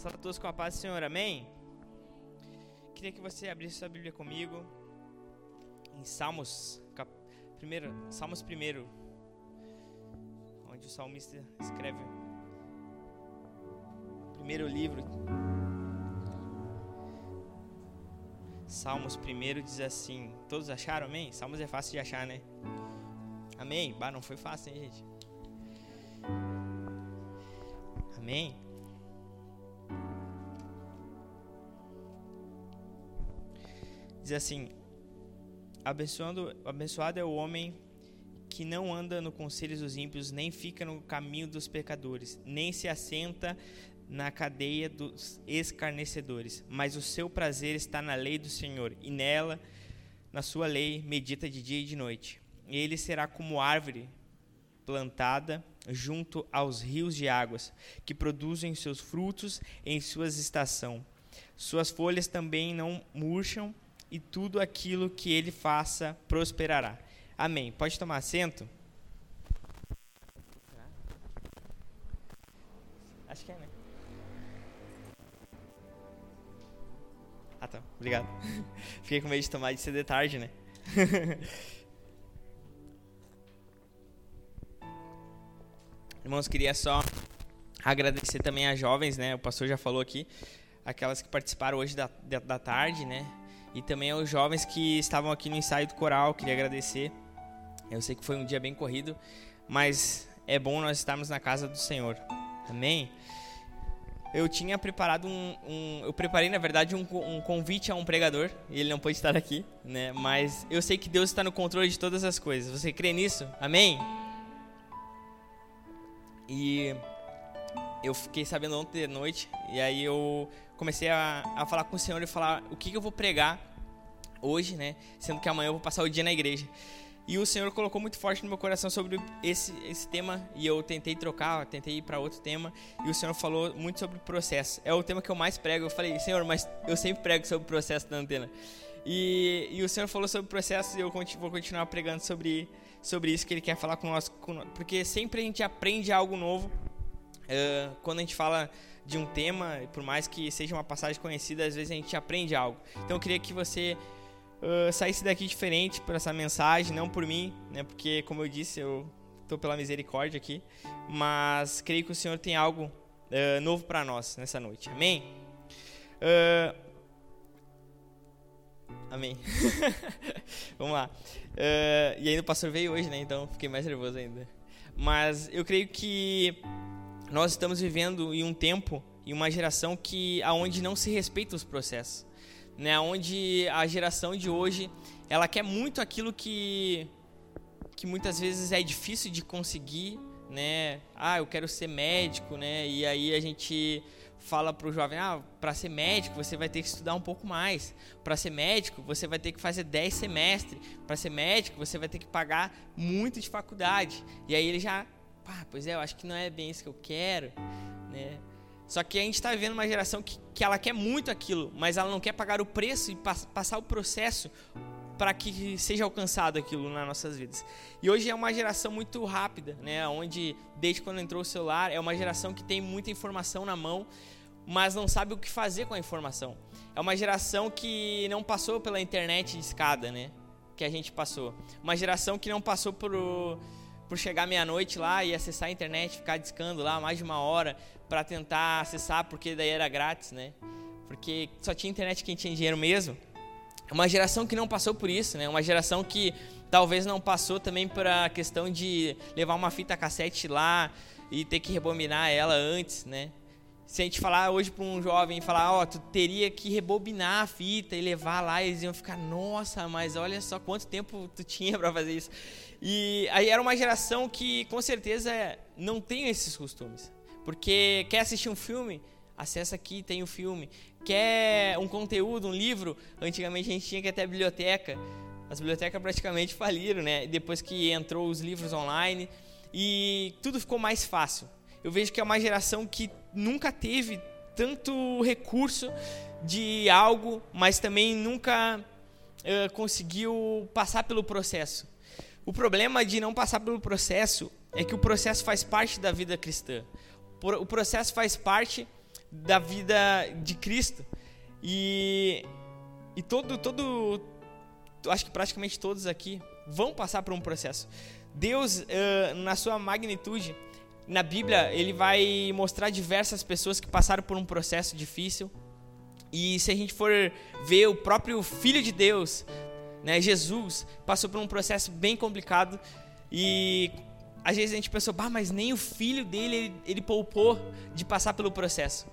Salve a todos com a paz do Senhor, amém? Queria que você abrisse sua Bíblia comigo em Salmos, cap... primeiro, Salmos primeiro, onde o salmista escreve o primeiro livro. Salmos primeiro diz assim, todos acharam, amém? Salmos é fácil de achar, né? Amém? Bah, não foi fácil, hein, gente? Amém? Diz assim: Abençoando, abençoado é o homem que não anda no conselho dos ímpios, nem fica no caminho dos pecadores, nem se assenta na cadeia dos escarnecedores, mas o seu prazer está na lei do Senhor, e nela, na sua lei, medita de dia e de noite. Ele será como árvore plantada junto aos rios de águas, que produzem seus frutos em suas estação. Suas folhas também não murcham, e tudo aquilo que ele faça prosperará. Amém. Pode tomar assento? Acho que é, né? Ah, tá. Obrigado. Fiquei com medo de tomar de ser de tarde, né? Irmãos, queria só agradecer também às jovens, né? O pastor já falou aqui, aquelas que participaram hoje da, da, da tarde, né? E também aos jovens que estavam aqui no ensaio do coral, queria agradecer. Eu sei que foi um dia bem corrido, mas é bom nós estarmos na casa do Senhor. Amém? Eu tinha preparado um, um eu preparei na verdade um, um, convite a um pregador e ele não pôde estar aqui, né? Mas eu sei que Deus está no controle de todas as coisas. Você crê nisso? Amém? E eu fiquei sabendo ontem de noite e aí eu comecei a, a falar com o Senhor e falar o que, que eu vou pregar hoje, né? Sendo que amanhã eu vou passar o dia na igreja. E o Senhor colocou muito forte no meu coração sobre esse, esse tema e eu tentei trocar, tentei ir para outro tema e o Senhor falou muito sobre o processo. É o tema que eu mais prego. Eu falei, Senhor, mas eu sempre prego sobre o processo da antena. E, e o Senhor falou sobre o processo e eu vou continuar pregando sobre, sobre isso que Ele quer falar com nós, porque sempre a gente aprende algo novo uh, quando a gente fala de um tema, por mais que seja uma passagem conhecida, às vezes a gente aprende algo. Então eu queria que você uh, saísse daqui diferente por essa mensagem, não por mim, né? Porque como eu disse, eu estou pela misericórdia aqui, mas creio que o Senhor tem algo uh, novo para nós nessa noite. Amém? Uh, amém. Vamos lá. e ainda o pastor veio hoje, né? Então fiquei mais nervoso ainda. Mas eu creio que nós estamos vivendo em um tempo e uma geração que aonde não se respeita os processos, né? Onde a geração de hoje ela quer muito aquilo que que muitas vezes é difícil de conseguir, né? Ah, eu quero ser médico, né? E aí a gente fala para o jovem, ah, para ser médico você vai ter que estudar um pouco mais. Para ser médico você vai ter que fazer 10 semestres. Para ser médico você vai ter que pagar muito de faculdade. E aí ele já ah, pois é, eu acho que não é bem isso que eu quero, né? Só que a gente está vivendo uma geração que, que ela quer muito aquilo, mas ela não quer pagar o preço e pass, passar o processo para que seja alcançado aquilo nas nossas vidas. E hoje é uma geração muito rápida, né? Onde desde quando entrou o celular é uma geração que tem muita informação na mão, mas não sabe o que fazer com a informação. É uma geração que não passou pela internet de escada, né? Que a gente passou. Uma geração que não passou por por chegar meia-noite lá e acessar a internet, ficar discando lá mais de uma hora para tentar acessar, porque daí era grátis, né? Porque só tinha internet quem tinha dinheiro mesmo. Uma geração que não passou por isso, né? Uma geração que talvez não passou também por a questão de levar uma fita cassete lá e ter que rebobinar ela antes, né? Se a gente falar hoje para um jovem falar, ó, oh, tu teria que rebobinar a fita e levar lá, eles iam ficar, nossa, mas olha só quanto tempo tu tinha para fazer isso. E aí era uma geração que com certeza não tem esses costumes. Porque quer assistir um filme, acessa aqui, tem o um filme. Quer um conteúdo, um livro, antigamente a gente tinha que ir até a biblioteca. As bibliotecas praticamente faliram, né? Depois que entrou os livros online e tudo ficou mais fácil eu vejo que é uma geração que nunca teve tanto recurso de algo, mas também nunca uh, conseguiu passar pelo processo. O problema de não passar pelo processo é que o processo faz parte da vida cristã. O processo faz parte da vida de Cristo. E, e todo, todo, acho que praticamente todos aqui vão passar por um processo. Deus, uh, na sua magnitude, na Bíblia, ele vai mostrar diversas pessoas que passaram por um processo difícil. E se a gente for ver o próprio Filho de Deus, né, Jesus, passou por um processo bem complicado. E às vezes a gente pensou, bah, mas nem o filho dele ele, ele poupou de passar pelo processo.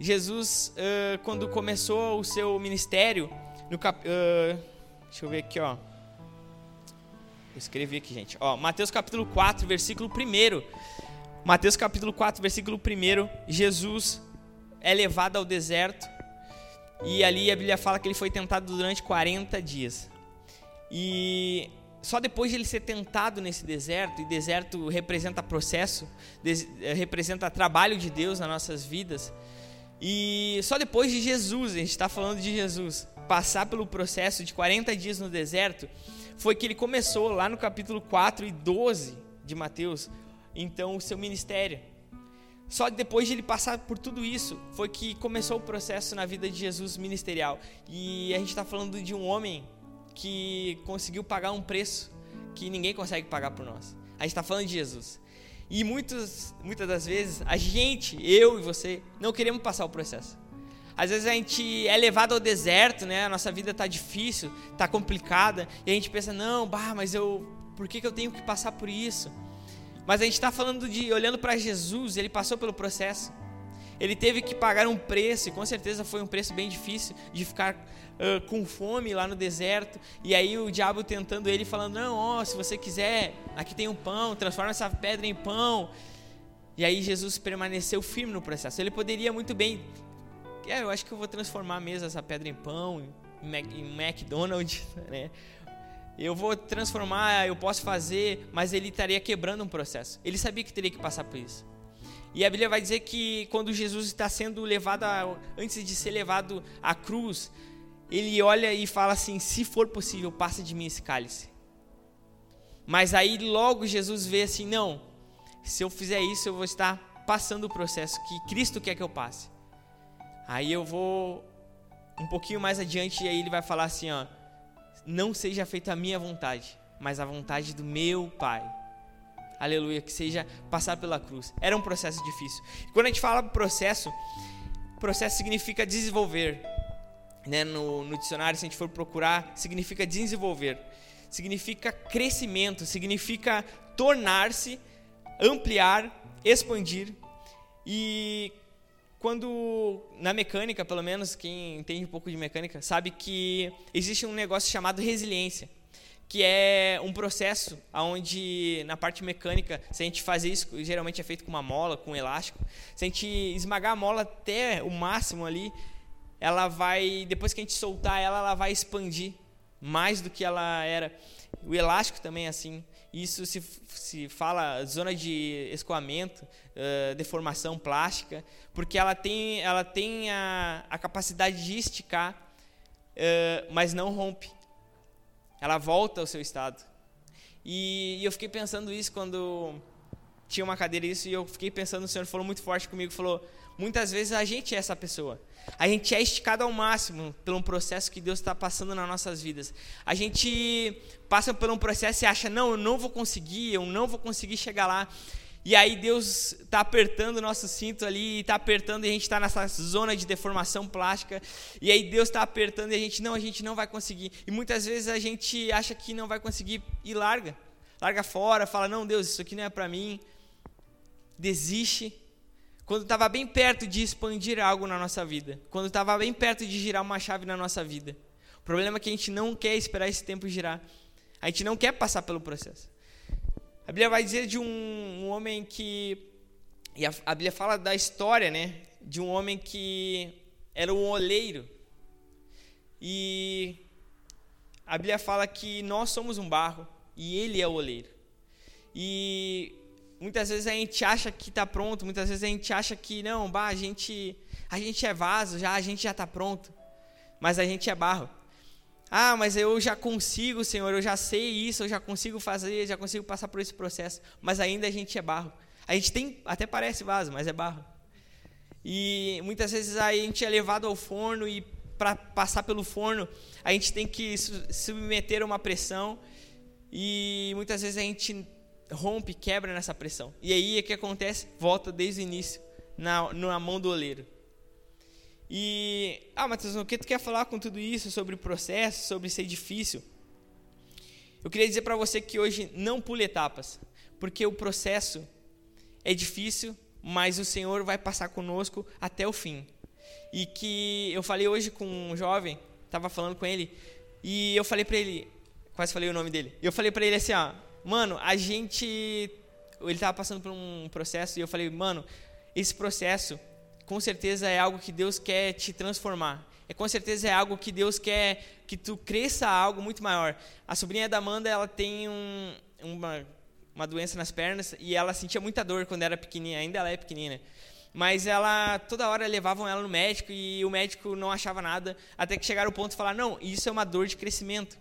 Jesus, uh, quando começou o seu ministério, no cap, uh, deixa eu ver aqui, ó. Eu escrevi aqui, gente. Ó, Mateus capítulo 4, versículo 1. Mateus capítulo 4, versículo 1. Jesus é levado ao deserto. E ali a Bíblia fala que ele foi tentado durante 40 dias. E só depois de ele ser tentado nesse deserto, e deserto representa processo, eh, representa trabalho de Deus nas nossas vidas. E só depois de Jesus, a gente está falando de Jesus, passar pelo processo de 40 dias no deserto, foi que ele começou lá no capítulo 4 e 12 de Mateus, então o seu ministério. Só depois de ele passar por tudo isso, foi que começou o processo na vida de Jesus ministerial. E a gente está falando de um homem que conseguiu pagar um preço que ninguém consegue pagar por nós. A gente está falando de Jesus. E muitas, muitas das vezes, a gente, eu e você, não queremos passar o processo. Às vezes a gente é levado ao deserto, né? A nossa vida está difícil, está complicada, e a gente pensa, não, bah, mas eu, por que, que eu tenho que passar por isso? Mas a gente está falando de, olhando para Jesus, ele passou pelo processo. Ele teve que pagar um preço, e com certeza foi um preço bem difícil, de ficar uh, com fome lá no deserto. E aí o diabo tentando ele, falando: Não, ó, se você quiser, aqui tem um pão, transforma essa pedra em pão. E aí Jesus permaneceu firme no processo. Ele poderia muito bem é, eu acho que eu vou transformar mesmo essa pedra em pão, em, Mac, em McDonald's, né? Eu vou transformar, eu posso fazer, mas ele estaria quebrando um processo. Ele sabia que teria que passar por isso. E a Bíblia vai dizer que quando Jesus está sendo levado, a, antes de ser levado à cruz, ele olha e fala assim: se for possível, passa de mim esse cálice. Mas aí logo Jesus vê assim: não, se eu fizer isso, eu vou estar passando o processo que Cristo quer que eu passe. Aí eu vou um pouquinho mais adiante e aí ele vai falar assim, ó: Não seja feita a minha vontade, mas a vontade do meu Pai. Aleluia, que seja passar pela cruz. Era um processo difícil. Quando a gente fala processo, processo significa desenvolver. Né? No, no dicionário, se a gente for procurar, significa desenvolver, significa crescimento, significa tornar-se, ampliar, expandir. E quando na mecânica, pelo menos quem entende um pouco de mecânica, sabe que existe um negócio chamado resiliência, que é um processo onde na parte mecânica, se a gente fazer isso, geralmente é feito com uma mola, com um elástico, se a gente esmagar a mola até o máximo ali, ela vai, depois que a gente soltar ela, ela vai expandir mais do que ela era. O elástico também é assim. Isso se, se fala zona de escoamento, uh, deformação plástica, porque ela tem, ela tem a, a capacidade de esticar, uh, mas não rompe. Ela volta ao seu estado. E, e eu fiquei pensando isso quando tinha uma cadeira isso e eu fiquei pensando, o Senhor falou muito forte comigo, falou, muitas vezes a gente é essa pessoa. A gente é esticado ao máximo por um processo que Deus está passando nas nossas vidas. A gente passa por um processo e acha, não, eu não vou conseguir, eu não vou conseguir chegar lá. E aí Deus está apertando o nosso cinto ali, está apertando e a gente está nessa zona de deformação plástica. E aí Deus está apertando e a gente, não, a gente não vai conseguir. E muitas vezes a gente acha que não vai conseguir e larga. Larga fora, fala, não, Deus, isso aqui não é para mim. Desiste quando estava bem perto de expandir algo na nossa vida, quando estava bem perto de girar uma chave na nossa vida. O problema é que a gente não quer esperar esse tempo girar. A gente não quer passar pelo processo. A Bíblia vai dizer de um, um homem que. E a, a Bíblia fala da história, né? De um homem que era um oleiro. E a Bíblia fala que nós somos um barro e ele é o oleiro. E Muitas vezes a gente acha que está pronto, muitas vezes a gente acha que não, bah, a gente, a gente é vaso, já a gente já está pronto, mas a gente é barro. Ah, mas eu já consigo, Senhor, eu já sei isso, eu já consigo fazer, já consigo passar por esse processo, mas ainda a gente é barro. A gente tem, até parece vaso, mas é barro. E muitas vezes a gente é levado ao forno e para passar pelo forno a gente tem que submeter a uma pressão e muitas vezes a gente rompe, quebra nessa pressão. E aí o que acontece? Volta desde o início na, na mão do oleiro. E, ah, Matheus, o que tu quer falar com tudo isso sobre o processo, sobre ser difícil? Eu queria dizer para você que hoje não pule etapas, porque o processo é difícil, mas o Senhor vai passar conosco até o fim. E que eu falei hoje com um jovem, estava falando com ele, e eu falei para ele, quase falei o nome dele. Eu falei para ele assim, ó, mano, a gente ele estava passando por um processo e eu falei, mano, esse processo com certeza é algo que Deus quer te transformar. É com certeza é algo que Deus quer que tu cresça a algo muito maior. A sobrinha da Amanda, ela tem um, uma uma doença nas pernas e ela sentia muita dor quando era pequenininha, ainda ela é pequenina. Mas ela toda hora levavam ela no médico e o médico não achava nada, até que chegaram o ponto de falar: "Não, isso é uma dor de crescimento".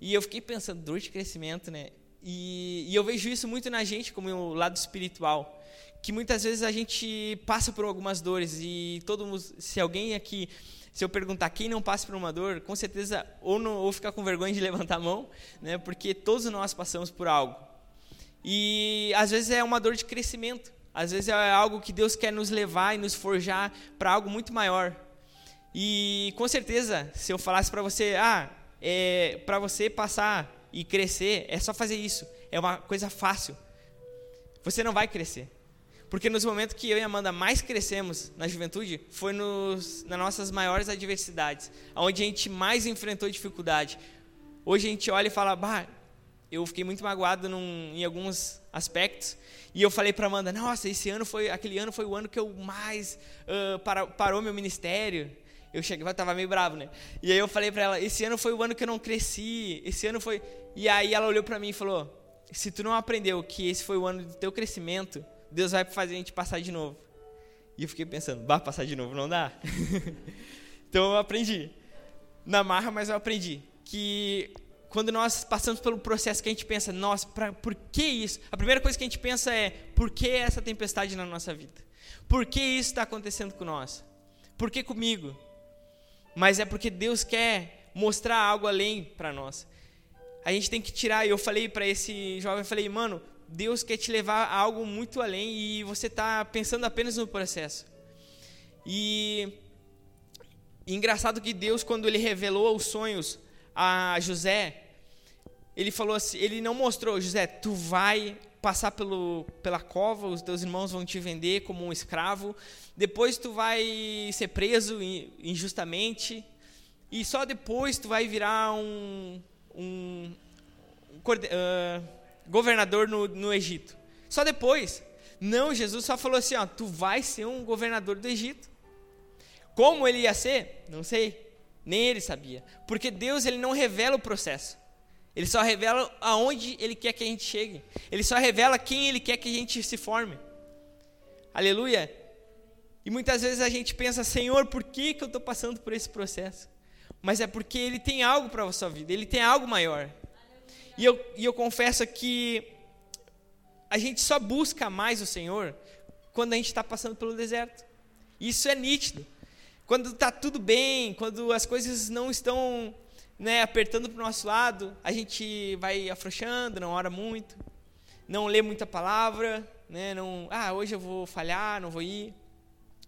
E eu fiquei pensando, dor de crescimento, né? E, e eu vejo isso muito na gente como o lado espiritual, que muitas vezes a gente passa por algumas dores e todo mundo, se alguém aqui se eu perguntar quem não passa por uma dor, com certeza ou não ou ficar com vergonha de levantar a mão, né? Porque todos nós passamos por algo. E às vezes é uma dor de crescimento. Às vezes é algo que Deus quer nos levar e nos forjar para algo muito maior. E com certeza, se eu falasse para você, ah, é, para você passar e crescer, é só fazer isso. É uma coisa fácil. Você não vai crescer. Porque nos momentos que eu e Amanda mais crescemos na juventude, foi nos, nas nossas maiores adversidades, onde a gente mais enfrentou dificuldade. Hoje a gente olha e fala, bah, eu fiquei muito magoado num, em alguns aspectos. E eu falei para Amanda, nossa, esse ano foi, aquele ano foi o ano que eu mais uh, para, parou meu ministério. Eu cheguei, estava meio bravo, né? E aí eu falei para ela, esse ano foi o ano que eu não cresci. Esse ano foi. E aí ela olhou para mim e falou, se tu não aprendeu que esse foi o ano do teu crescimento, Deus vai fazer a gente passar de novo. E eu fiquei pensando, vai passar de novo, não dá. então eu aprendi na marra, mas eu aprendi que quando nós passamos pelo processo que a gente pensa, nossa, pra, por que isso? A primeira coisa que a gente pensa é, por que essa tempestade na nossa vida? Por que isso está acontecendo com nós? Por que comigo? Mas é porque Deus quer mostrar algo além para nós. A gente tem que tirar, eu falei para esse jovem, eu falei, mano, Deus quer te levar a algo muito além e você está pensando apenas no processo. E, e engraçado que Deus, quando Ele revelou os sonhos a José, ele falou assim, ele não mostrou, José, tu vai passar pelo, pela cova, os teus irmãos vão te vender como um escravo, depois tu vai ser preso injustamente, e só depois tu vai virar um, um, um uh, governador no, no Egito. Só depois. Não, Jesus só falou assim, ó, tu vai ser um governador do Egito. Como ele ia ser? Não sei. Nem ele sabia. Porque Deus ele não revela o processo. Ele só revela aonde ele quer que a gente chegue. Ele só revela quem ele quer que a gente se forme. Aleluia. E muitas vezes a gente pensa, Senhor, por que, que eu estou passando por esse processo? Mas é porque Ele tem algo para a sua vida, Ele tem algo maior. E eu, e eu confesso que a gente só busca mais o Senhor quando a gente está passando pelo deserto. Isso é nítido. Quando está tudo bem, quando as coisas não estão né, apertando para o nosso lado, a gente vai afrouxando, não ora muito, não lê muita palavra, né, não, ah, hoje eu vou falhar, não vou ir.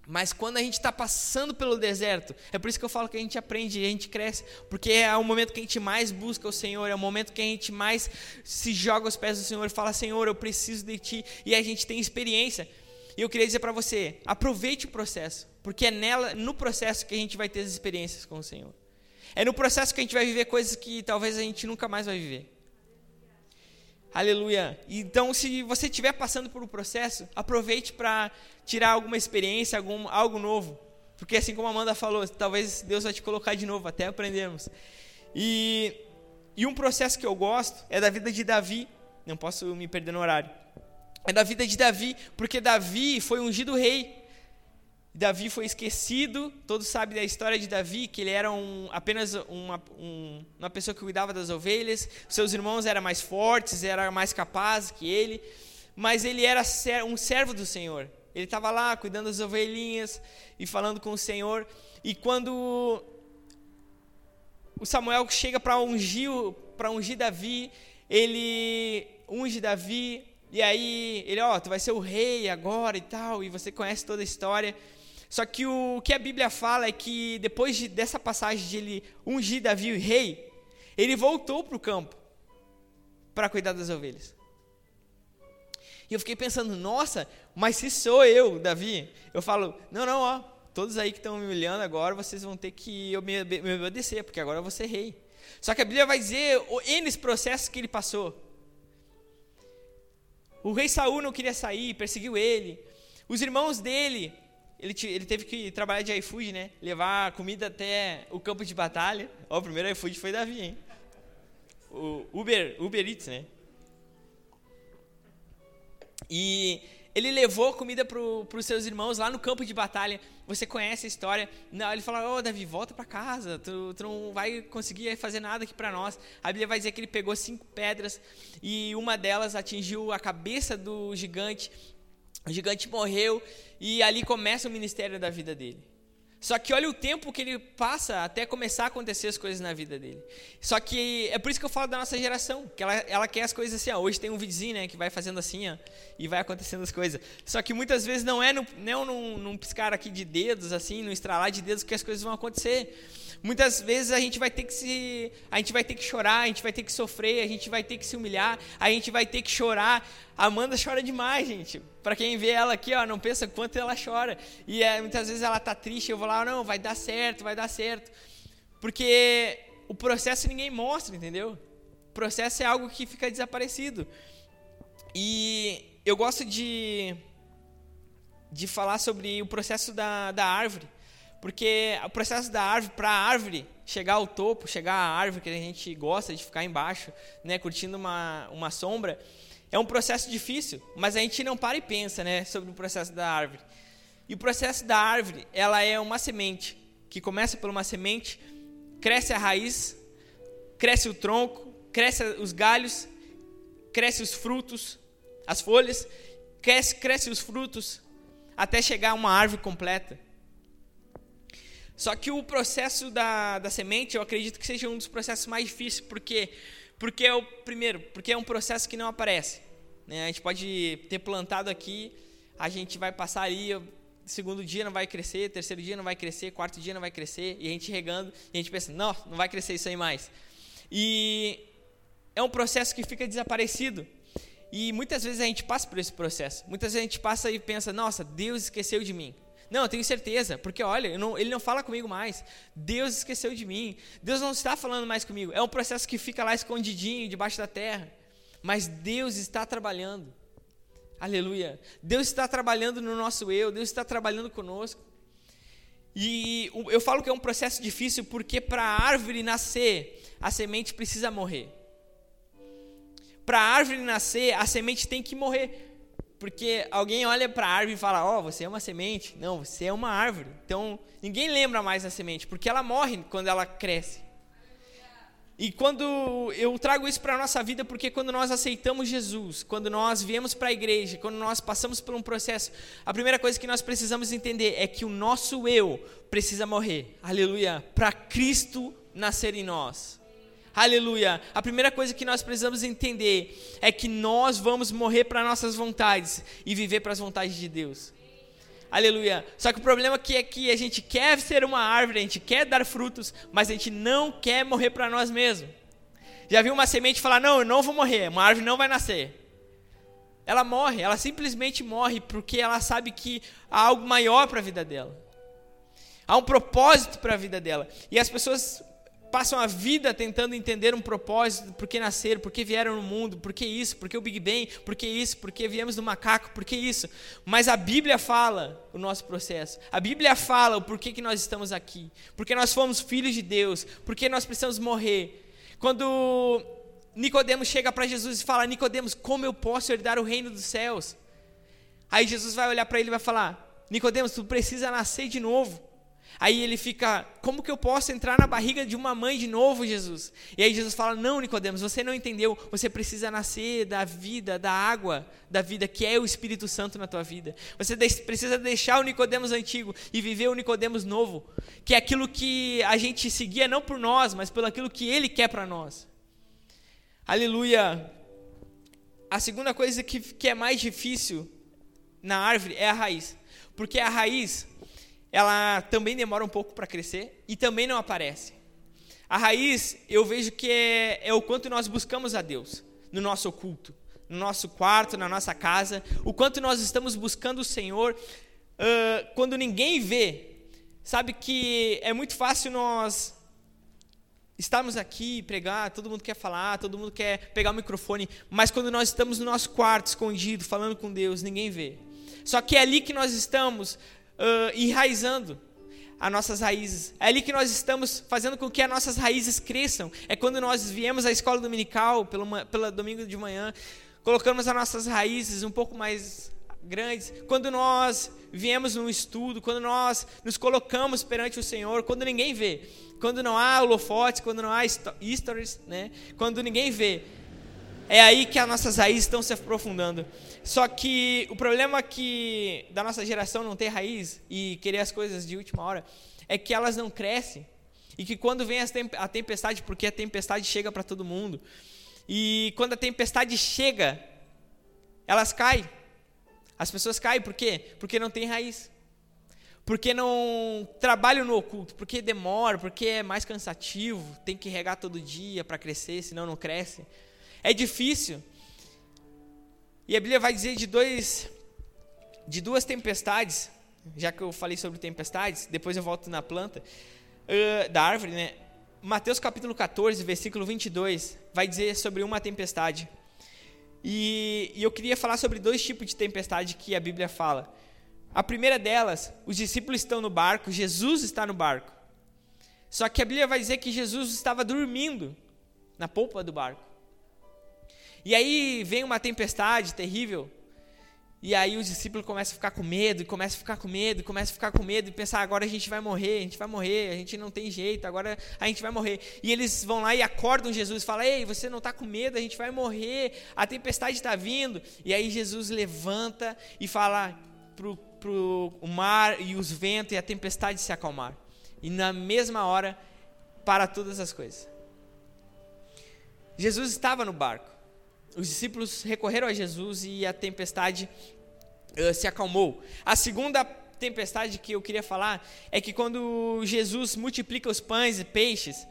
Mas quando a gente está passando pelo deserto, é por isso que eu falo que a gente aprende, a gente cresce, porque é o momento que a gente mais busca o Senhor, é o momento que a gente mais se joga aos pés do Senhor e fala: Senhor, eu preciso de Ti, e a gente tem experiência. E eu queria dizer para você: aproveite o processo, porque é nela, no processo que a gente vai ter as experiências com o Senhor. É no processo que a gente vai viver coisas que talvez a gente nunca mais vai viver. Aleluia. Então, se você estiver passando por um processo, aproveite para tirar alguma experiência, algum, algo novo. Porque assim como a Amanda falou, talvez Deus vai te colocar de novo, até aprendemos. E, e um processo que eu gosto é da vida de Davi. Não posso me perder no horário é da vida de Davi, porque Davi foi ungido rei. Davi foi esquecido, todos sabem da história de Davi, que ele era um, apenas uma, um, uma pessoa que cuidava das ovelhas, seus irmãos eram mais fortes, era mais capazes que ele, mas ele era um servo do Senhor. Ele estava lá cuidando das ovelhinhas e falando com o Senhor. E quando o Samuel chega para ungir, ungir Davi, ele unge Davi e aí ele, ó, oh, tu vai ser o rei agora e tal, e você conhece toda a história. Só que o que a Bíblia fala é que depois de, dessa passagem de ele ungir Davi o rei, ele voltou para o campo para cuidar das ovelhas. E eu fiquei pensando, nossa, mas se sou eu, Davi, eu falo, não, não, ó, todos aí que estão me olhando agora, vocês vão ter que me, me obedecer, porque agora eu vou ser rei. Só que a Bíblia vai dizer N processos que ele passou. O rei Saul não queria sair, perseguiu ele. Os irmãos dele, ele, ele teve que trabalhar de iFood, né? Levar comida até o campo de batalha. Ó, o primeiro iFood foi Davi, hein? O Uber, Uber Eats, né? E ele levou comida para os seus irmãos lá no campo de batalha. Você conhece a história? Não, ele fala: Ô oh, Davi, volta para casa. Tu, tu, não vai conseguir fazer nada aqui para nós. A Bíblia vai dizer que ele pegou cinco pedras e uma delas atingiu a cabeça do gigante. O gigante morreu e ali começa o ministério da vida dele. Só que olha o tempo que ele passa até começar a acontecer as coisas na vida dele. Só que é por isso que eu falo da nossa geração, que ela, ela quer as coisas assim, ó, hoje tem um vizinho, né, que vai fazendo assim, ó, e vai acontecendo as coisas. Só que muitas vezes não é no, não num, num piscar aqui de dedos, assim, no estralar de dedos que as coisas vão acontecer. Muitas vezes a gente vai ter que se, a gente vai ter que chorar, a gente vai ter que sofrer, a gente vai ter que se humilhar, a gente vai ter que chorar. A Amanda chora demais, gente. Para quem vê ela aqui, ó, não pensa quanto ela chora. E é, muitas vezes ela tá triste, eu vou lá, não, vai dar certo, vai dar certo. Porque o processo ninguém mostra, entendeu? O processo é algo que fica desaparecido. E eu gosto de de falar sobre o processo da, da árvore. Porque o processo da árvore, para a árvore chegar ao topo, chegar à árvore que a gente gosta de ficar embaixo, né, curtindo uma, uma sombra, é um processo difícil, mas a gente não para e pensa né, sobre o processo da árvore. E o processo da árvore, ela é uma semente, que começa por uma semente, cresce a raiz, cresce o tronco, cresce os galhos, cresce os frutos, as folhas, cresce, cresce os frutos, até chegar a uma árvore completa. Só que o processo da, da semente, eu acredito que seja um dos processos mais difíceis, porque porque é o primeiro, porque é um processo que não aparece. Né? A gente pode ter plantado aqui, a gente vai passar ali, segundo dia não vai crescer, terceiro dia não vai crescer, quarto dia não vai crescer, e a gente regando, e a gente pensa, não, não vai crescer isso aí mais. E é um processo que fica desaparecido. E muitas vezes a gente passa por esse processo. Muitas vezes a gente passa e pensa, nossa, Deus esqueceu de mim. Não, eu tenho certeza, porque olha, não, ele não fala comigo mais. Deus esqueceu de mim. Deus não está falando mais comigo. É um processo que fica lá escondidinho, debaixo da terra. Mas Deus está trabalhando. Aleluia. Deus está trabalhando no nosso eu, Deus está trabalhando conosco. E eu falo que é um processo difícil porque para a árvore nascer, a semente precisa morrer. Para a árvore nascer, a semente tem que morrer. Porque alguém olha para a árvore e fala: Ó, oh, você é uma semente. Não, você é uma árvore. Então, ninguém lembra mais da semente, porque ela morre quando ela cresce. E quando eu trago isso para a nossa vida, porque quando nós aceitamos Jesus, quando nós viemos para a igreja, quando nós passamos por um processo, a primeira coisa que nós precisamos entender é que o nosso eu precisa morrer. Aleluia. Para Cristo nascer em nós. Aleluia. A primeira coisa que nós precisamos entender é que nós vamos morrer para nossas vontades e viver para as vontades de Deus. Aleluia. Só que o problema aqui é que a gente quer ser uma árvore, a gente quer dar frutos, mas a gente não quer morrer para nós mesmos. Já viu uma semente falar: Não, eu não vou morrer, uma árvore não vai nascer. Ela morre, ela simplesmente morre porque ela sabe que há algo maior para a vida dela. Há um propósito para a vida dela. E as pessoas passam a vida tentando entender um propósito, por que nasceram, por que vieram no mundo, por que isso, por que o Big Bang, por que isso, por que viemos do macaco, por que isso. Mas a Bíblia fala o nosso processo. A Bíblia fala o porquê que nós estamos aqui. Porque nós fomos filhos de Deus, porque nós precisamos morrer. Quando Nicodemos chega para Jesus e fala: "Nicodemos, como eu posso herdar o reino dos céus?" Aí Jesus vai olhar para ele e vai falar: "Nicodemos, tu precisa nascer de novo." Aí ele fica, como que eu posso entrar na barriga de uma mãe de novo, Jesus? E aí Jesus fala: "Não, Nicodemos, você não entendeu. Você precisa nascer da vida, da água, da vida que é o Espírito Santo na tua vida. Você precisa deixar o Nicodemos antigo e viver o Nicodemos novo, que é aquilo que a gente seguia não por nós, mas pelo aquilo que ele quer para nós." Aleluia. A segunda coisa que, que é mais difícil na árvore é a raiz, porque a raiz ela também demora um pouco para crescer e também não aparece. A raiz, eu vejo que é, é, o quanto nós buscamos a Deus no nosso culto, no nosso quarto, na nossa casa, o quanto nós estamos buscando o Senhor uh, quando ninguém vê. Sabe que é muito fácil nós estarmos aqui, pregar, todo mundo quer falar, todo mundo quer pegar o microfone, mas quando nós estamos no nosso quarto, escondido, falando com Deus, ninguém vê. Só que é ali que nós estamos uh, enraizando as nossas raízes. É ali que nós estamos fazendo com que as nossas raízes cresçam. É quando nós viemos à escola dominical, pelo, pelo domingo de manhã, colocamos as nossas raízes um pouco mais grandes. Quando nós viemos num estudo, quando nós nos colocamos perante o Senhor, quando ninguém vê. Quando não há holofotes, quando não há stories, né? quando ninguém vê. É aí que as nossas raízes estão se aprofundando. Só que o problema que da nossa geração não ter raiz e querer as coisas de última hora é que elas não crescem e que quando vem a tempestade, porque a tempestade chega para todo mundo, e quando a tempestade chega, elas caem. As pessoas caem por quê? Porque não tem raiz. Porque não trabalham no oculto, porque demora, porque é mais cansativo, tem que regar todo dia para crescer, senão não cresce. É difícil. E a Bíblia vai dizer de dois de duas tempestades, já que eu falei sobre tempestades, depois eu volto na planta uh, da árvore, né? Mateus capítulo 14, versículo 22, vai dizer sobre uma tempestade. E, e eu queria falar sobre dois tipos de tempestade que a Bíblia fala. A primeira delas, os discípulos estão no barco, Jesus está no barco. Só que a Bíblia vai dizer que Jesus estava dormindo na polpa do barco. E aí vem uma tempestade terrível. E aí os discípulos começam a ficar com medo, e começam a ficar com medo, e começam a ficar com medo, e pensar, agora a gente vai morrer, a gente vai morrer, a gente não tem jeito, agora a gente vai morrer. E eles vão lá e acordam Jesus e falam, ei, você não está com medo, a gente vai morrer, a tempestade está vindo. E aí Jesus levanta e fala para o mar e os ventos e a tempestade se acalmar. E na mesma hora, para todas as coisas. Jesus estava no barco os discípulos recorreram a Jesus e a tempestade uh, se acalmou. A segunda tempestade que eu queria falar é que quando Jesus multiplica os pães e peixes,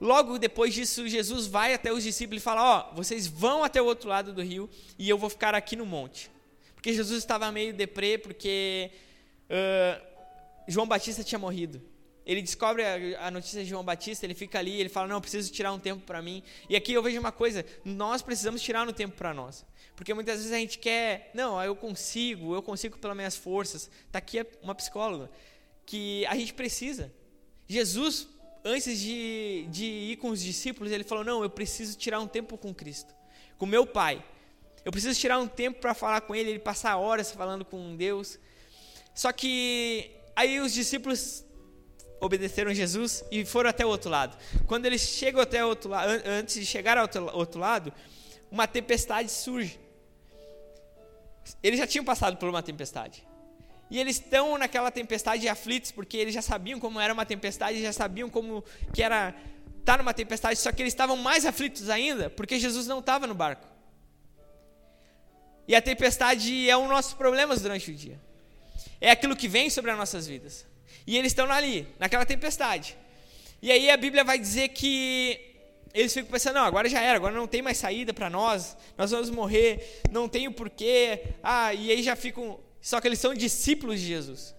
logo depois disso Jesus vai até os discípulos e fala: Ó, oh, vocês vão até o outro lado do rio e eu vou ficar aqui no monte. Porque Jesus estava meio deprê, porque uh, João Batista tinha morrido ele descobre a, notícia de João Batista, ele fica ali, ele fala: Não, preciso tirar um tempo para mim. E aqui eu vejo uma coisa: nós precisamos tirar um tempo para nós. Porque muitas vezes a gente quer, não, eu consigo, eu consigo pelas minhas forças. Está aqui uma psicóloga, que a gente precisa. Jesus, antes de, de ir com os discípulos, ele falou: Não, eu preciso tirar um tempo com Cristo, com meu Pai. Eu preciso tirar um tempo para falar com Ele, ele passar horas falando com Deus. Só que aí os discípulos obedeceram Jesus e foram até o outro lado. Quando eles chegam até o outro lado, antes de chegar ao outro lado, uma tempestade surge. Eles já tinham passado por uma tempestade. E eles estão naquela tempestade aflitos, porque eles já sabiam como era uma tempestade, já sabiam como que era estar tá numa tempestade, só que eles estavam mais aflitos ainda, porque Jesus não estava no barco. E a tempestade é um dos nossos problemas durante o dia. É aquilo que vem sobre as nossas vidas. E eles estão ali, naquela tempestade. E aí a Bíblia vai dizer que eles ficam pensando, não, agora já era, agora não tem mais saída para nós, nós vamos morrer, não tem o porquê. Ah, e aí já ficam. Só que eles são discípulos de Jesus.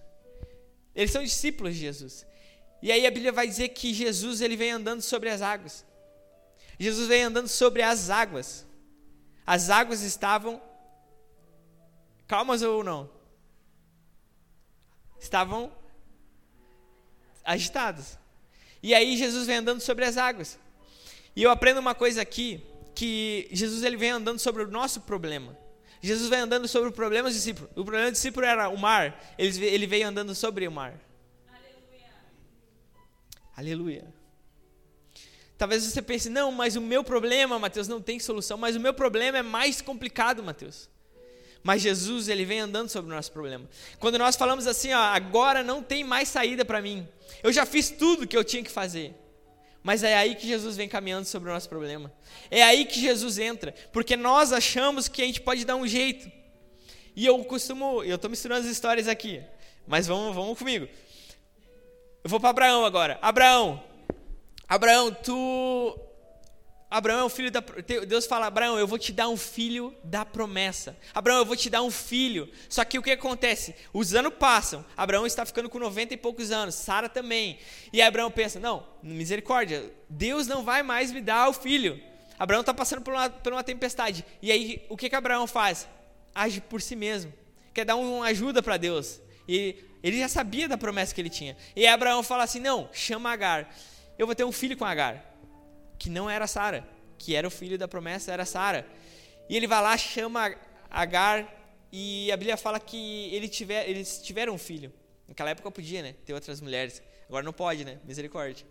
Eles são discípulos de Jesus. E aí a Bíblia vai dizer que Jesus ele vem andando sobre as águas. Jesus vem andando sobre as águas. As águas estavam calmas ou não? Estavam agitados. E aí Jesus vem andando sobre as águas. E eu aprendo uma coisa aqui, que Jesus ele vem andando sobre o nosso problema. Jesus vem andando sobre o problema do discípulo. O problema do discípulo era o mar, ele, ele veio andando sobre o mar. Aleluia. Aleluia. Talvez você pense, não, mas o meu problema, Mateus, não tem solução. Mas o meu problema é mais complicado, Mateus. Mas Jesus, ele vem andando sobre o nosso problema. Quando nós falamos assim, ó, agora não tem mais saída para mim. Eu já fiz tudo que eu tinha que fazer. Mas é aí que Jesus vem caminhando sobre o nosso problema. É aí que Jesus entra, porque nós achamos que a gente pode dar um jeito. E eu costumo, eu estou misturando as histórias aqui, mas vamos, vamos comigo. Eu vou para Abraão agora. Abraão, Abraão, tu. Abraão é o filho da. Deus fala, Abraão, eu vou te dar um filho da promessa. Abraão, eu vou te dar um filho. Só que o que acontece? Os anos passam. Abraão está ficando com 90 e poucos anos. Sara também. E Abraão pensa: não, misericórdia, Deus não vai mais me dar o filho. Abraão está passando por uma, por uma tempestade. E aí, o que, que Abraão faz? Age por si mesmo. Quer dar uma ajuda para Deus. E ele já sabia da promessa que ele tinha. E Abraão fala assim: não, chama Agar eu vou ter um filho com Agar, que não era Sara, que era o filho da promessa, era Sara. E ele vai lá, chama Agar, e a Bíblia fala que ele tiver, eles tiveram um filho. Naquela época podia, né? Ter outras mulheres. Agora não pode, né? Misericórdia.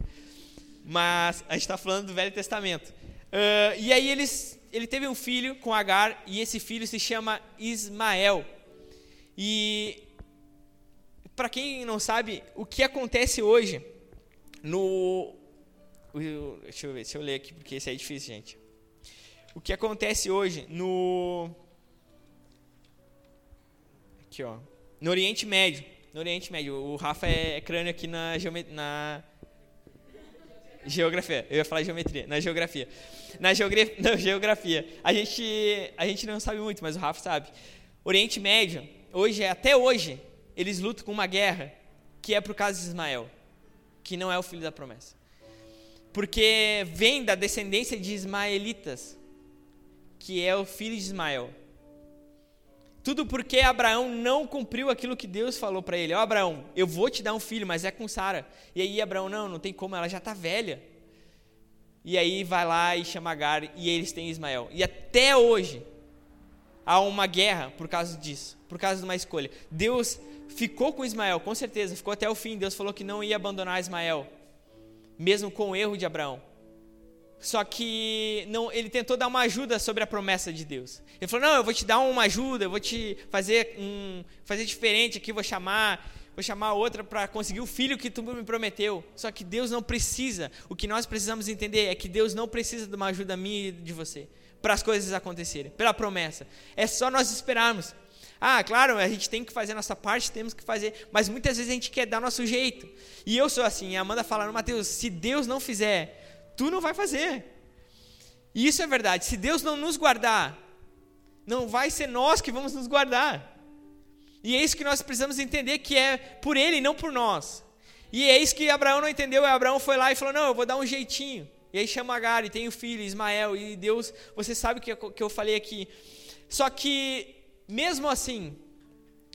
Mas a gente está falando do Velho Testamento. Uh, e aí eles, ele teve um filho com Agar, e esse filho se chama Ismael. E para quem não sabe, o que acontece hoje no. Deixa eu ver, deixa eu ler aqui, porque esse é difícil, gente. O que acontece hoje no. Aqui, ó. No Oriente Médio. No Oriente Médio. O Rafa é, crânio aqui na, na geografia. Eu ia falar geometria. Na geografia. Na, geogra... na geografia. A gente, a gente não sabe muito, mas o Rafa sabe. Oriente Médio, hoje, até hoje, eles lutam com uma guerra que é por causa de Ismael que não é o filho da promessa. Porque vem da descendência de ismaelitas, que é o filho de Ismael. Tudo porque Abraão não cumpriu aquilo que Deus falou para ele. Ó, oh, Abraão, eu vou te dar um filho, mas é com Sara. E aí Abraão, não, não tem como, ela já está velha. E aí vai lá e chama Agar e eles têm Ismael. E até hoje há uma guerra por causa disso, por causa de uma escolha. Deus ficou com Ismael, com certeza, ficou até o fim. Deus falou que não ia abandonar Ismael, mesmo com o erro de Abraão. Só que não, ele tentou dar uma ajuda sobre a promessa de Deus. Ele falou: "Não, eu vou te dar uma ajuda, eu vou te fazer um fazer diferente aqui, vou chamar, vou chamar outra para conseguir o filho que tu me prometeu". Só que Deus não precisa. O que nós precisamos entender é que Deus não precisa de uma ajuda minha e de você para as coisas acontecerem, pela promessa. É só nós esperarmos. Ah, claro, a gente tem que fazer a nossa parte, temos que fazer, mas muitas vezes a gente quer dar nosso jeito. E eu sou assim, a Amanda fala, Mateus, se Deus não fizer, tu não vai fazer. E isso é verdade, se Deus não nos guardar, não vai ser nós que vamos nos guardar. E é isso que nós precisamos entender, que é por Ele, não por nós. E é isso que Abraão não entendeu, Abraão foi lá e falou, não, eu vou dar um jeitinho. E aí chama Agar, e tem o filho, Ismael, e Deus, você sabe o que, que eu falei aqui. Só que mesmo assim,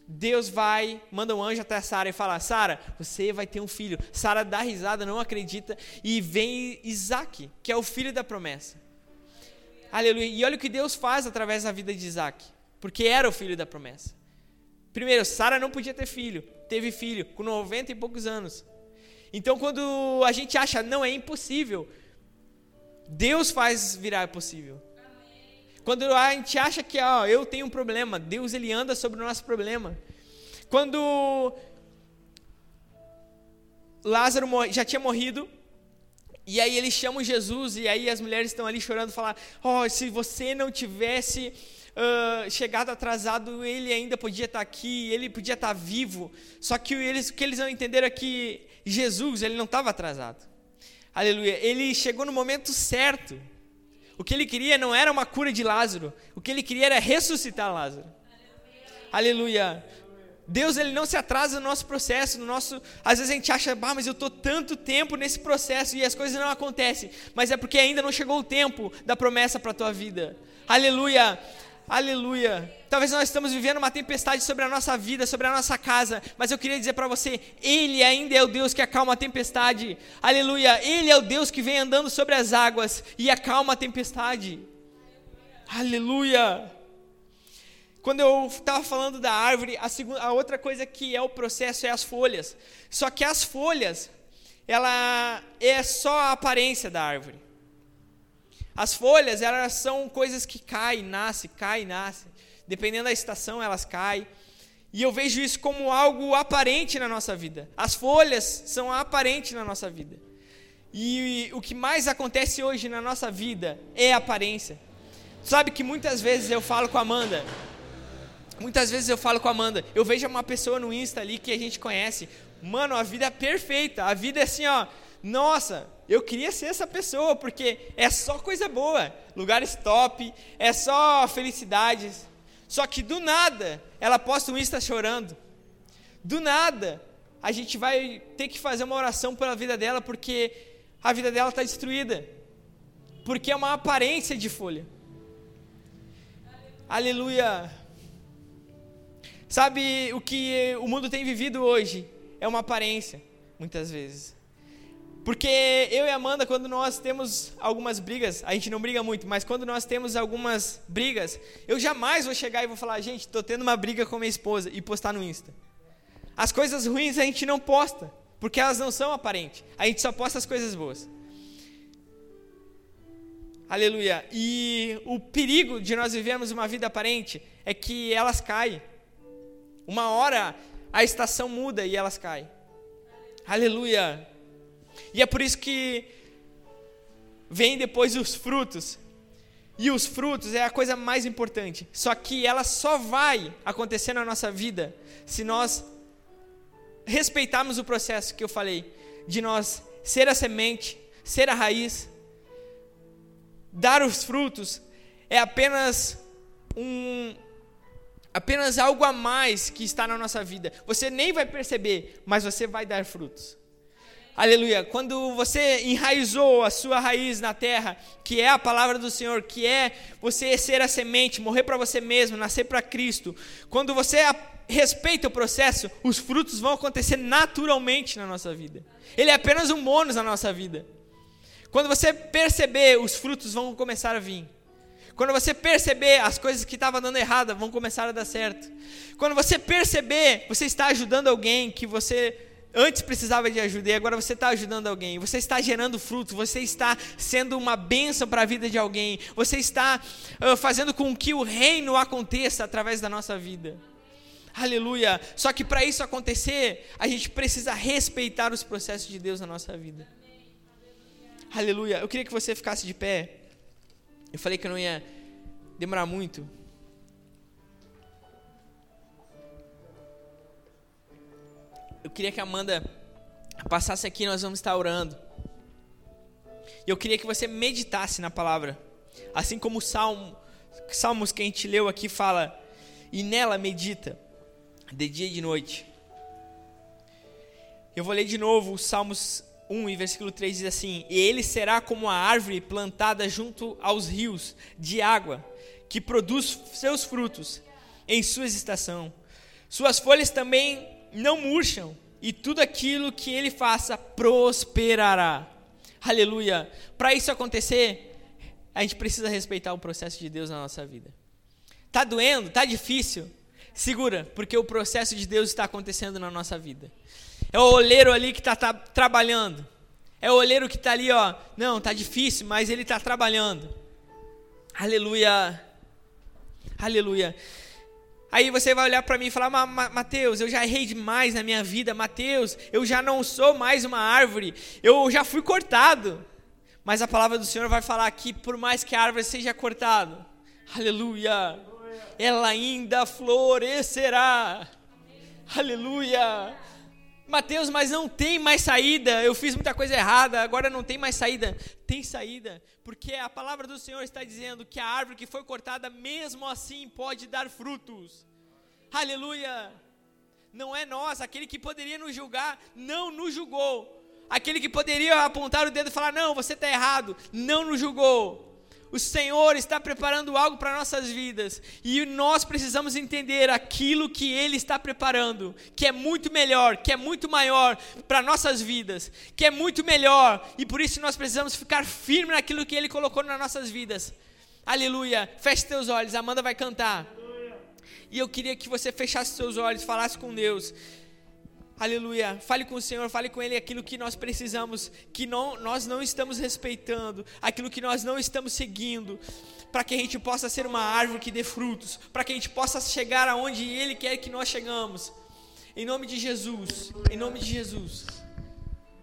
Deus vai, manda um anjo até Sara e fala: Sara, você vai ter um filho. Sara dá risada, não acredita, e vem Isaac, que é o filho da promessa. Aleluia. E olha o que Deus faz através da vida de Isaac, porque era o filho da promessa. Primeiro, Sara não podia ter filho, teve filho com 90 e poucos anos. Então, quando a gente acha não é impossível, Deus faz virar possível. Quando a gente acha que ó, eu tenho um problema, Deus ele anda sobre o nosso problema. Quando Lázaro já tinha morrido, e aí eles chamam Jesus, e aí as mulheres estão ali chorando, falar: Oh, se você não tivesse uh, chegado atrasado, ele ainda podia estar aqui, ele podia estar vivo. Só que eles, o que eles não entenderam é que Jesus, ele não estava atrasado. Aleluia. Ele chegou no momento certo. O que ele queria não era uma cura de Lázaro, o que ele queria era ressuscitar Lázaro. Aleluia. Aleluia. Deus ele não se atrasa no nosso processo, no nosso, às vezes a gente acha, bah, mas eu estou tanto tempo nesse processo e as coisas não acontecem, mas é porque ainda não chegou o tempo da promessa para a tua vida. Aleluia. Aleluia. Talvez nós estamos vivendo uma tempestade sobre a nossa vida, sobre a nossa casa, mas eu queria dizer para você, Ele ainda é o Deus que acalma a tempestade. Aleluia. Ele é o Deus que vem andando sobre as águas e acalma a tempestade. Aleluia. Quando eu estava falando da árvore, a, segunda, a outra coisa que é o processo é as folhas. Só que as folhas, ela é só a aparência da árvore. As folhas, elas são coisas que caem, nascem, caem, nascem. Dependendo da estação, elas caem. E eu vejo isso como algo aparente na nossa vida. As folhas são aparentes na nossa vida. E o que mais acontece hoje na nossa vida é aparência. Sabe que muitas vezes eu falo com a Amanda. Muitas vezes eu falo com a Amanda. Eu vejo uma pessoa no Insta ali que a gente conhece. Mano, a vida é perfeita. A vida é assim, ó. Nossa, eu queria ser essa pessoa, porque é só coisa boa. Lugares top, é só felicidades. Só que do nada, ela posta um Insta chorando. Do nada, a gente vai ter que fazer uma oração pela vida dela, porque a vida dela está destruída. Porque é uma aparência de folha. Aleluia. Aleluia. Sabe o que o mundo tem vivido hoje? É uma aparência, muitas vezes. Porque eu e Amanda, quando nós temos algumas brigas, a gente não briga muito, mas quando nós temos algumas brigas, eu jamais vou chegar e vou falar, gente, estou tendo uma briga com minha esposa e postar no Insta. As coisas ruins a gente não posta, porque elas não são aparentes. A gente só posta as coisas boas. Aleluia. E o perigo de nós vivermos uma vida aparente é que elas caem. Uma hora a estação muda e elas caem. Aleluia. E é por isso que vem depois os frutos. E os frutos é a coisa mais importante. Só que ela só vai acontecer na nossa vida se nós respeitarmos o processo que eu falei, de nós ser a semente, ser a raiz, dar os frutos é apenas um apenas algo a mais que está na nossa vida. Você nem vai perceber, mas você vai dar frutos. Aleluia. Quando você enraizou a sua raiz na terra, que é a palavra do Senhor, que é você ser a semente, morrer para você mesmo, nascer para Cristo. Quando você respeita o processo, os frutos vão acontecer naturalmente na nossa vida. Ele é apenas um bônus na nossa vida. Quando você perceber, os frutos vão começar a vir. Quando você perceber as coisas que estavam dando errado vão começar a dar certo. Quando você perceber, você está ajudando alguém que você antes precisava de ajuda e agora você está ajudando alguém, você está gerando fruto, você está sendo uma bênção para a vida de alguém, você está uh, fazendo com que o reino aconteça através da nossa vida. Aleluia! Só que para isso acontecer, a gente precisa respeitar os processos de Deus na nossa vida. Aleluia! Eu queria que você ficasse de pé. Eu falei que não ia demorar muito. Eu queria que a Amanda passasse aqui, nós vamos estar orando. E eu queria que você meditasse na palavra. Assim como o Salmo, Salmos que a gente leu aqui fala, e nela medita, de dia e de noite. Eu vou ler de novo o Salmos 1 e versículo 3 diz assim: E ele será como a árvore plantada junto aos rios de água, que produz seus frutos em sua estação. Suas folhas também não murcham, e tudo aquilo que ele faça prosperará. Aleluia. Para isso acontecer, a gente precisa respeitar o processo de Deus na nossa vida. Tá doendo? Tá difícil? Segura, porque o processo de Deus está acontecendo na nossa vida. É o oleiro ali que está tá, trabalhando. É o oleiro que está ali, ó. Não, tá difícil, mas ele está trabalhando. Aleluia. Aleluia. Aí você vai olhar para mim e falar: Mateus, eu já errei demais na minha vida. Mateus, eu já não sou mais uma árvore. Eu já fui cortado. Mas a palavra do Senhor vai falar que por mais que a árvore seja cortada, aleluia, ela ainda florescerá. Aleluia. Mateus, mas não tem mais saída. Eu fiz muita coisa errada, agora não tem mais saída. Tem saída, porque a palavra do Senhor está dizendo que a árvore que foi cortada, mesmo assim, pode dar frutos. Aleluia. Não é nós, aquele que poderia nos julgar, não nos julgou. Aquele que poderia apontar o dedo e falar: Não, você está errado, não nos julgou. O Senhor está preparando algo para nossas vidas e nós precisamos entender aquilo que Ele está preparando, que é muito melhor, que é muito maior para nossas vidas, que é muito melhor e por isso nós precisamos ficar firme naquilo que Ele colocou nas nossas vidas. Aleluia. Feche teus olhos, Amanda vai cantar. E eu queria que você fechasse seus olhos, falasse com Deus. Aleluia. Fale com o Senhor, fale com Ele aquilo que nós precisamos, que não, nós não estamos respeitando, aquilo que nós não estamos seguindo, para que a gente possa ser uma árvore que dê frutos, para que a gente possa chegar aonde Ele quer que nós chegamos. Em nome de Jesus, em nome de Jesus.